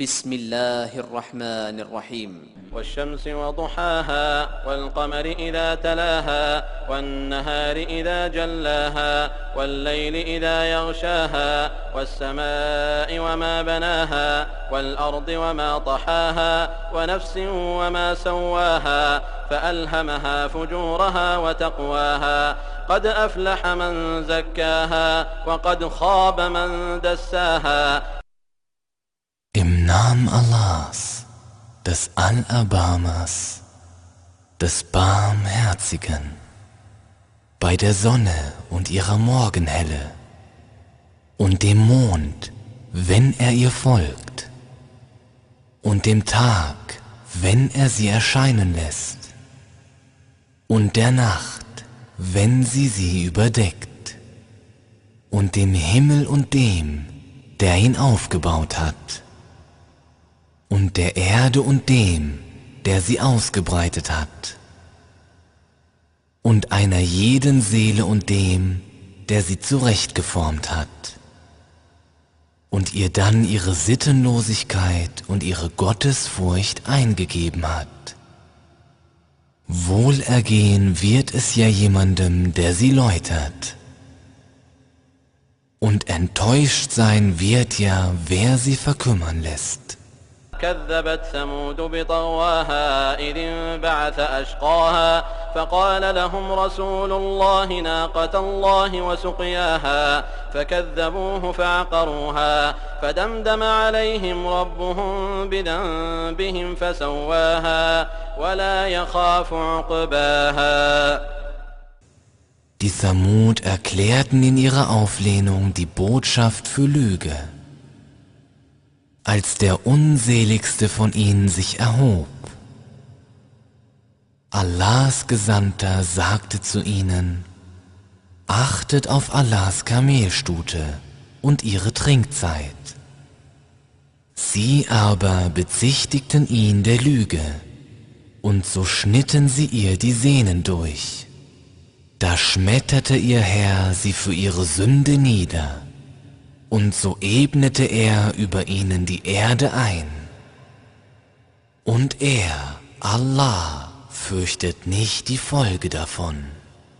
بسم الله الرحمن الرحيم. والشمس وضحاها والقمر إذا تلاها والنهار إذا جلاها والليل إذا يغشاها والسماء وما بناها والأرض وما طحاها ونفس وما سواها فألهمها فجورها وتقواها قد أفلح من زكاها وقد خاب من دساها Namen Allahs, des Allerbarmers, des Barmherzigen, bei der Sonne und ihrer Morgenhelle und dem Mond, wenn er ihr folgt, und dem Tag, wenn er sie erscheinen lässt, und der Nacht, wenn sie sie überdeckt, und dem Himmel und dem, der ihn aufgebaut hat und der Erde und dem, der sie ausgebreitet hat, und einer jeden Seele und dem, der sie zurechtgeformt hat, und ihr dann ihre Sittenlosigkeit und ihre Gottesfurcht eingegeben hat. Wohlergehen wird es ja jemandem, der sie läutert. Und enttäuscht sein wird ja, wer sie verkümmern lässt. كذبت ثمود بطغواها إذ انبعث أشقاها فقال لهم رسول الله ناقة الله وسقياها فكذبوه فعقروها فدمدم عليهم ربهم بذنبهم فسواها ولا يخاف عقباها Die Thamud erklärten in ihrer Auflehnung die Botschaft für Lüge. Als der unseligste von ihnen sich erhob. Allahs Gesandter sagte zu ihnen, Achtet auf Allahs Kamelstute und ihre Trinkzeit. Sie aber bezichtigten ihn der Lüge, und so schnitten sie ihr die Sehnen durch. Da schmetterte ihr Herr sie für ihre Sünde nieder und so ebnete er über ihnen die Erde ein. Und er, Allah, fürchtet nicht die Folge davon.